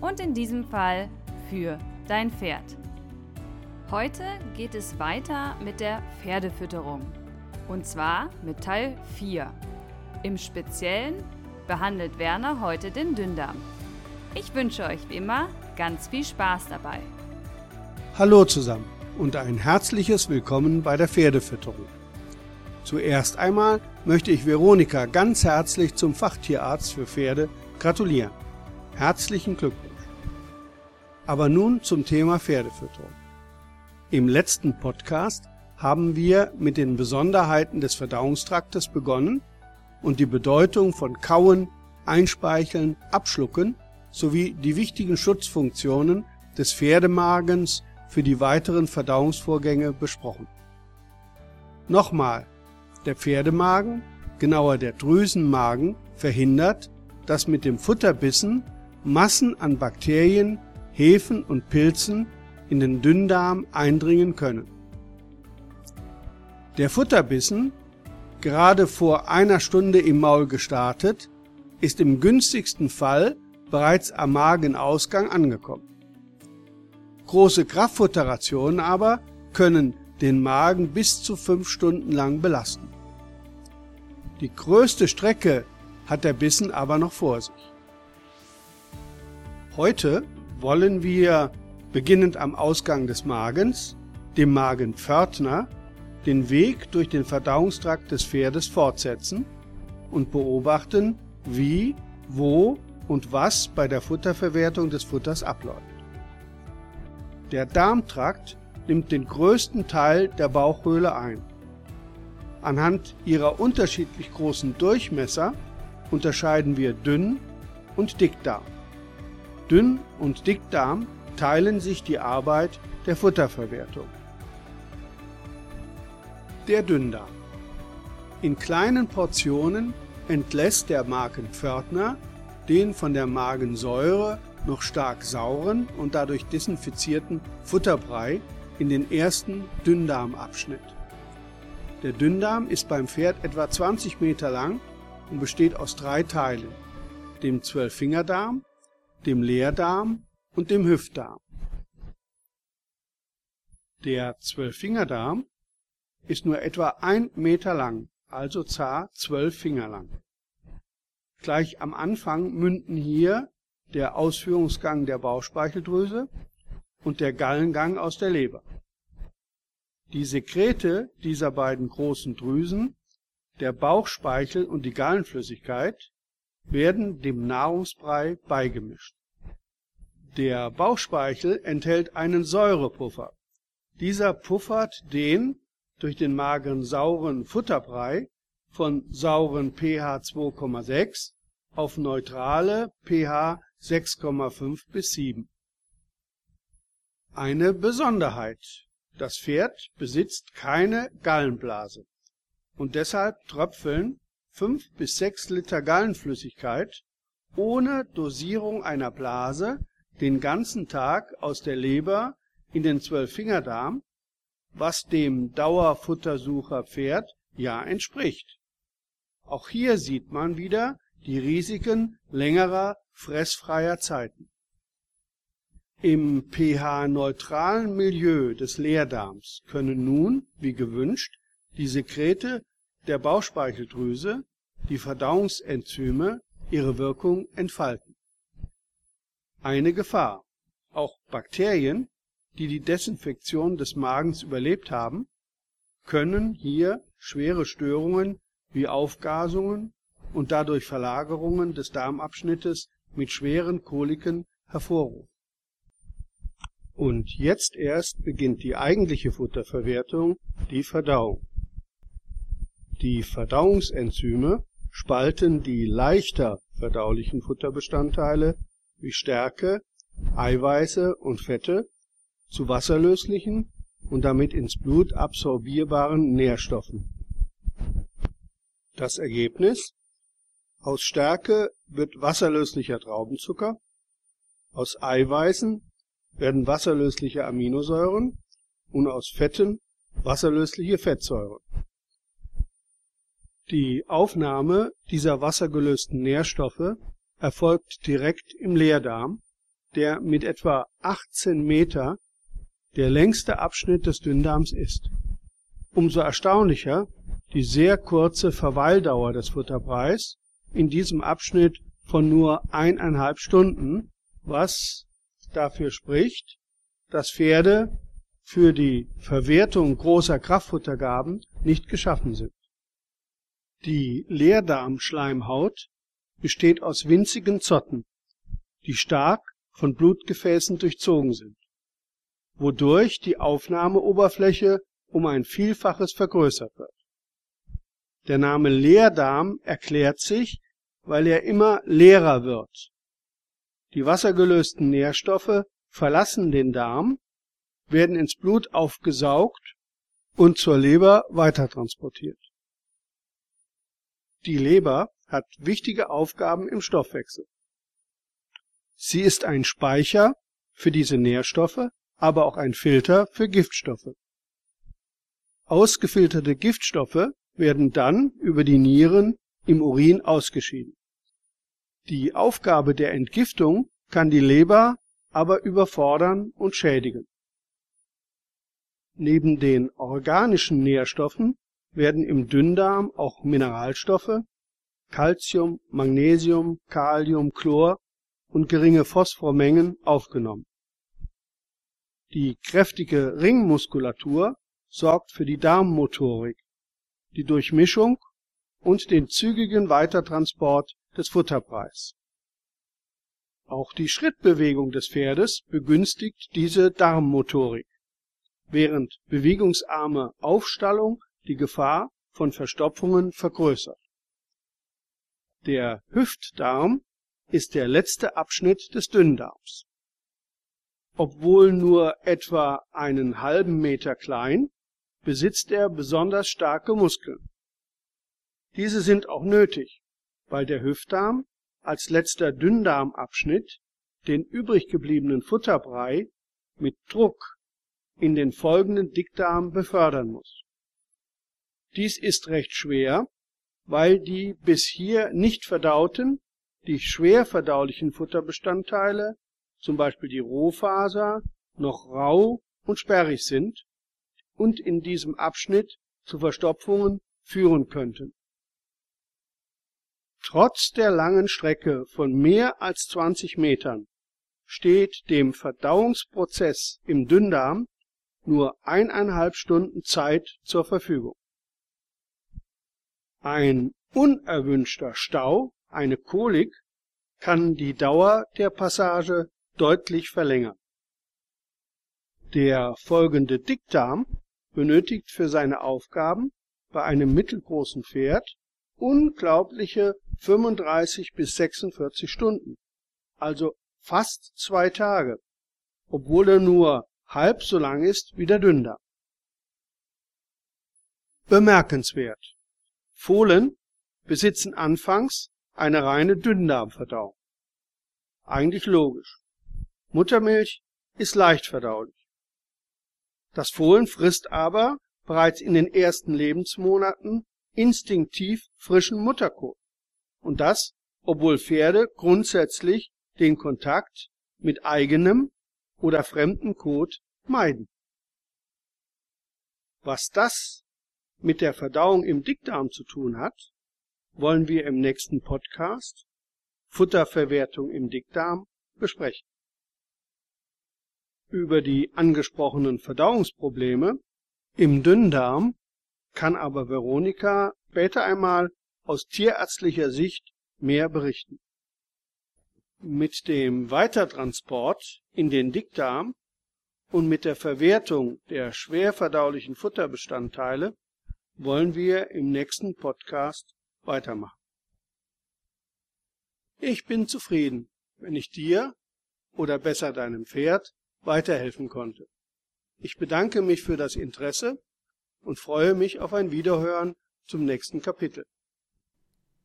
Und in diesem Fall für dein Pferd. Heute geht es weiter mit der Pferdefütterung. Und zwar mit Teil 4. Im Speziellen behandelt Werner heute den Dünndarm. Ich wünsche euch wie immer ganz viel Spaß dabei. Hallo zusammen und ein herzliches Willkommen bei der Pferdefütterung. Zuerst einmal möchte ich Veronika ganz herzlich zum Fachtierarzt für Pferde gratulieren. Herzlichen Glückwunsch. Aber nun zum Thema Pferdefütterung. Im letzten Podcast haben wir mit den Besonderheiten des Verdauungstraktes begonnen und die Bedeutung von Kauen, Einspeicheln, Abschlucken sowie die wichtigen Schutzfunktionen des Pferdemagens für die weiteren Verdauungsvorgänge besprochen. Nochmal, der Pferdemagen, genauer der Drüsenmagen, verhindert, dass mit dem Futterbissen Massen an Bakterien, Hefen und Pilzen in den Dünndarm eindringen können. Der Futterbissen, gerade vor einer Stunde im Maul gestartet, ist im günstigsten Fall bereits am Magenausgang angekommen. Große Kraftfutterrationen aber können den Magen bis zu fünf Stunden lang belasten. Die größte Strecke hat der Bissen aber noch vor sich. Heute wollen wir, beginnend am Ausgang des Magens, dem Magenpförtner, den Weg durch den Verdauungstrakt des Pferdes fortsetzen und beobachten, wie, wo und was bei der Futterverwertung des Futters abläuft. Der Darmtrakt nimmt den größten Teil der Bauchhöhle ein. Anhand ihrer unterschiedlich großen Durchmesser unterscheiden wir Dünn- und Dickdarm. Dünn- und Dickdarm teilen sich die Arbeit der Futterverwertung. Der Dünndarm. In kleinen Portionen entlässt der Magenpförtner den von der Magensäure noch stark sauren und dadurch desinfizierten Futterbrei in den ersten Dünndarmabschnitt. Der Dünndarm ist beim Pferd etwa 20 Meter lang und besteht aus drei Teilen, dem Zwölffingerdarm, dem Leerdarm und dem Hüftdarm. Der Zwölffingerdarm ist nur etwa ein Meter lang, also zar zwölf Finger lang. Gleich am Anfang münden hier der Ausführungsgang der Bauchspeicheldrüse und der Gallengang aus der Leber. Die Sekrete dieser beiden großen Drüsen, der Bauchspeichel und die Gallenflüssigkeit, werden dem Nahrungsbrei beigemischt. Der Bauchspeichel enthält einen Säurepuffer. Dieser puffert den durch den mageren sauren Futterbrei von sauren pH 2,6 auf neutrale pH 6,5 bis 7. Eine Besonderheit. Das Pferd besitzt keine Gallenblase und deshalb tröpfeln 5 bis 6 Liter Gallenflüssigkeit ohne Dosierung einer Blase den ganzen Tag aus der Leber in den Zwölffingerdarm, was dem Dauerfuttersucher Pferd ja entspricht. Auch hier sieht man wieder die Risiken längerer fressfreier Zeiten. Im pH-neutralen Milieu des Leerdarms können nun, wie gewünscht, die Sekrete der Bauchspeicheldrüse, die Verdauungsenzyme, ihre Wirkung entfalten. Eine Gefahr. Auch Bakterien, die die Desinfektion des Magens überlebt haben, können hier schwere Störungen wie Aufgasungen und dadurch Verlagerungen des Darmabschnittes mit schweren Koliken hervorrufen. Und jetzt erst beginnt die eigentliche Futterverwertung, die Verdauung. Die Verdauungsenzyme spalten die leichter verdaulichen Futterbestandteile wie Stärke, Eiweiße und Fette zu wasserlöslichen und damit ins Blut absorbierbaren Nährstoffen. Das Ergebnis aus Stärke wird wasserlöslicher Traubenzucker, aus Eiweißen werden wasserlösliche Aminosäuren und aus Fetten wasserlösliche Fettsäuren. Die Aufnahme dieser wassergelösten Nährstoffe erfolgt direkt im Leerdarm, der mit etwa 18 Meter der längste Abschnitt des Dünndarms ist. Umso erstaunlicher die sehr kurze Verweildauer des Futterbreis in diesem Abschnitt von nur eineinhalb Stunden, was dafür spricht, dass Pferde für die Verwertung großer Kraftfuttergaben nicht geschaffen sind. Die Leerdarmschleimhaut besteht aus winzigen Zotten, die stark von Blutgefäßen durchzogen sind, wodurch die Aufnahmeoberfläche um ein Vielfaches vergrößert wird. Der Name Leerdarm erklärt sich, weil er immer leerer wird. Die wassergelösten Nährstoffe verlassen den Darm, werden ins Blut aufgesaugt und zur Leber weitertransportiert. Die Leber hat wichtige Aufgaben im Stoffwechsel. Sie ist ein Speicher für diese Nährstoffe, aber auch ein Filter für Giftstoffe. Ausgefilterte Giftstoffe werden dann über die Nieren im Urin ausgeschieden. Die Aufgabe der Entgiftung kann die Leber aber überfordern und schädigen. Neben den organischen Nährstoffen werden im Dünndarm auch Mineralstoffe Calcium, Magnesium, Kalium, Chlor und geringe Phosphormengen aufgenommen. Die kräftige Ringmuskulatur sorgt für die Darmmotorik, die Durchmischung und den zügigen Weitertransport des Futterpreis. Auch die Schrittbewegung des Pferdes begünstigt diese Darmmotorik, während bewegungsarme Aufstallung die Gefahr von Verstopfungen vergrößert. Der Hüftdarm ist der letzte Abschnitt des Dünndarms. Obwohl nur etwa einen halben Meter klein, besitzt er besonders starke Muskeln. Diese sind auch nötig, weil der Hüftdarm als letzter Dünndarmabschnitt den übrig gebliebenen Futterbrei mit Druck in den folgenden Dickdarm befördern muss. Dies ist recht schwer, weil die bis hier nicht verdauten, die schwer verdaulichen Futterbestandteile, zum Beispiel die Rohfaser, noch rau und sperrig sind und in diesem Abschnitt zu Verstopfungen führen könnten. Trotz der langen Strecke von mehr als 20 Metern steht dem Verdauungsprozess im Dünndarm nur eineinhalb Stunden Zeit zur Verfügung. Ein unerwünschter Stau, eine Kolik, kann die Dauer der Passage deutlich verlängern. Der folgende Dickdarm benötigt für seine Aufgaben bei einem mittelgroßen Pferd unglaubliche 35 bis 46 Stunden, also fast zwei Tage, obwohl er nur halb so lang ist wie der Dünndarm. Bemerkenswert. Fohlen besitzen anfangs eine reine Dünndarmverdauung. Eigentlich logisch. Muttermilch ist leicht verdaulich. Das Fohlen frisst aber bereits in den ersten Lebensmonaten instinktiv frischen Mutterkot. Und das, obwohl Pferde grundsätzlich den Kontakt mit eigenem oder fremdem Kot meiden. Was das mit der Verdauung im Dickdarm zu tun hat, wollen wir im nächsten Podcast Futterverwertung im Dickdarm besprechen. Über die angesprochenen Verdauungsprobleme im Dünndarm kann aber Veronika später einmal aus tierärztlicher Sicht mehr berichten. Mit dem Weitertransport in den Dickdarm und mit der Verwertung der schwer verdaulichen Futterbestandteile wollen wir im nächsten Podcast weitermachen. Ich bin zufrieden, wenn ich dir oder besser deinem Pferd weiterhelfen konnte. Ich bedanke mich für das Interesse und freue mich auf ein Wiederhören zum nächsten Kapitel.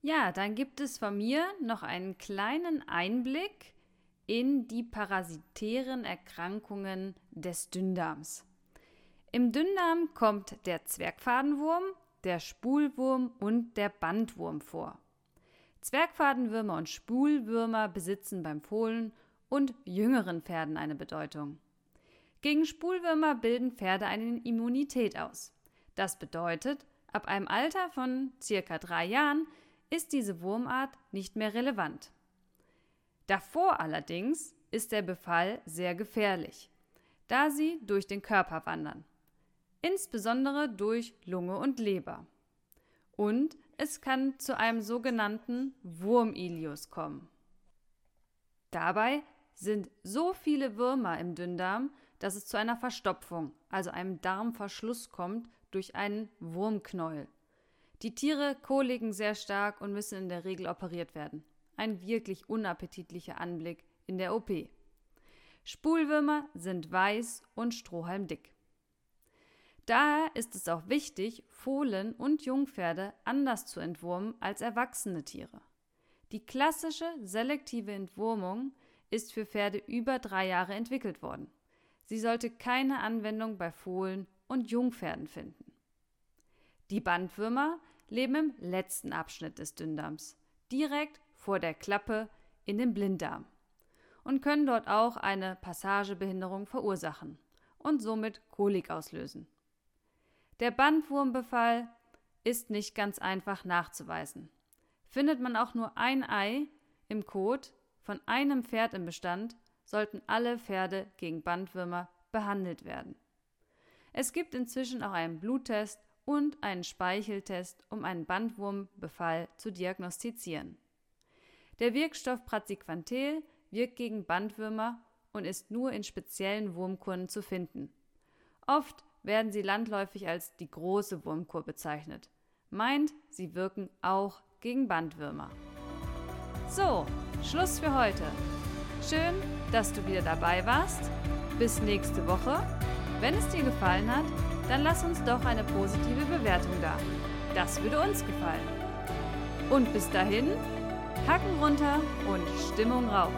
Ja, dann gibt es von mir noch einen kleinen Einblick in die parasitären Erkrankungen des Dünndarms. Im Dünndarm kommt der Zwergfadenwurm, der Spulwurm und der Bandwurm vor. Zwergfadenwürmer und Spulwürmer besitzen beim Fohlen und jüngeren Pferden eine Bedeutung. Gegen Spulwürmer bilden Pferde eine Immunität aus. Das bedeutet, ab einem Alter von circa drei Jahren ist diese Wurmart nicht mehr relevant. Davor allerdings ist der Befall sehr gefährlich, da sie durch den Körper wandern, insbesondere durch Lunge und Leber. Und es kann zu einem sogenannten Wurmilius kommen. Dabei sind so viele Würmer im Dünndarm, dass es zu einer Verstopfung, also einem Darmverschluss kommt durch einen Wurmknäuel. Die Tiere koligen sehr stark und müssen in der Regel operiert werden. Ein wirklich unappetitlicher Anblick in der OP. Spulwürmer sind weiß und strohhalmdick. Daher ist es auch wichtig, Fohlen und Jungpferde anders zu entwurmen als erwachsene Tiere. Die klassische selektive Entwurmung ist für Pferde über drei Jahre entwickelt worden. Sie sollte keine Anwendung bei Fohlen und Jungpferden finden. Die Bandwürmer leben im letzten Abschnitt des Dünndarms, direkt vor der Klappe in den Blinddarm und können dort auch eine Passagebehinderung verursachen und somit Kolik auslösen. Der Bandwurmbefall ist nicht ganz einfach nachzuweisen. Findet man auch nur ein Ei im Kot von einem Pferd im Bestand, sollten alle Pferde gegen Bandwürmer behandelt werden. Es gibt inzwischen auch einen Bluttest und einen Speicheltest, um einen Bandwurmbefall zu diagnostizieren. Der Wirkstoff Praziquantel wirkt gegen Bandwürmer und ist nur in speziellen Wurmkuren zu finden. Oft werden sie landläufig als die große Wurmkur bezeichnet. Meint, sie wirken auch gegen Bandwürmer. So, Schluss für heute. Schön, dass du wieder dabei warst. Bis nächste Woche. Wenn es dir gefallen hat, dann lass uns doch eine positive Bewertung da. Das würde uns gefallen. Und bis dahin, Hacken runter und Stimmung rauf.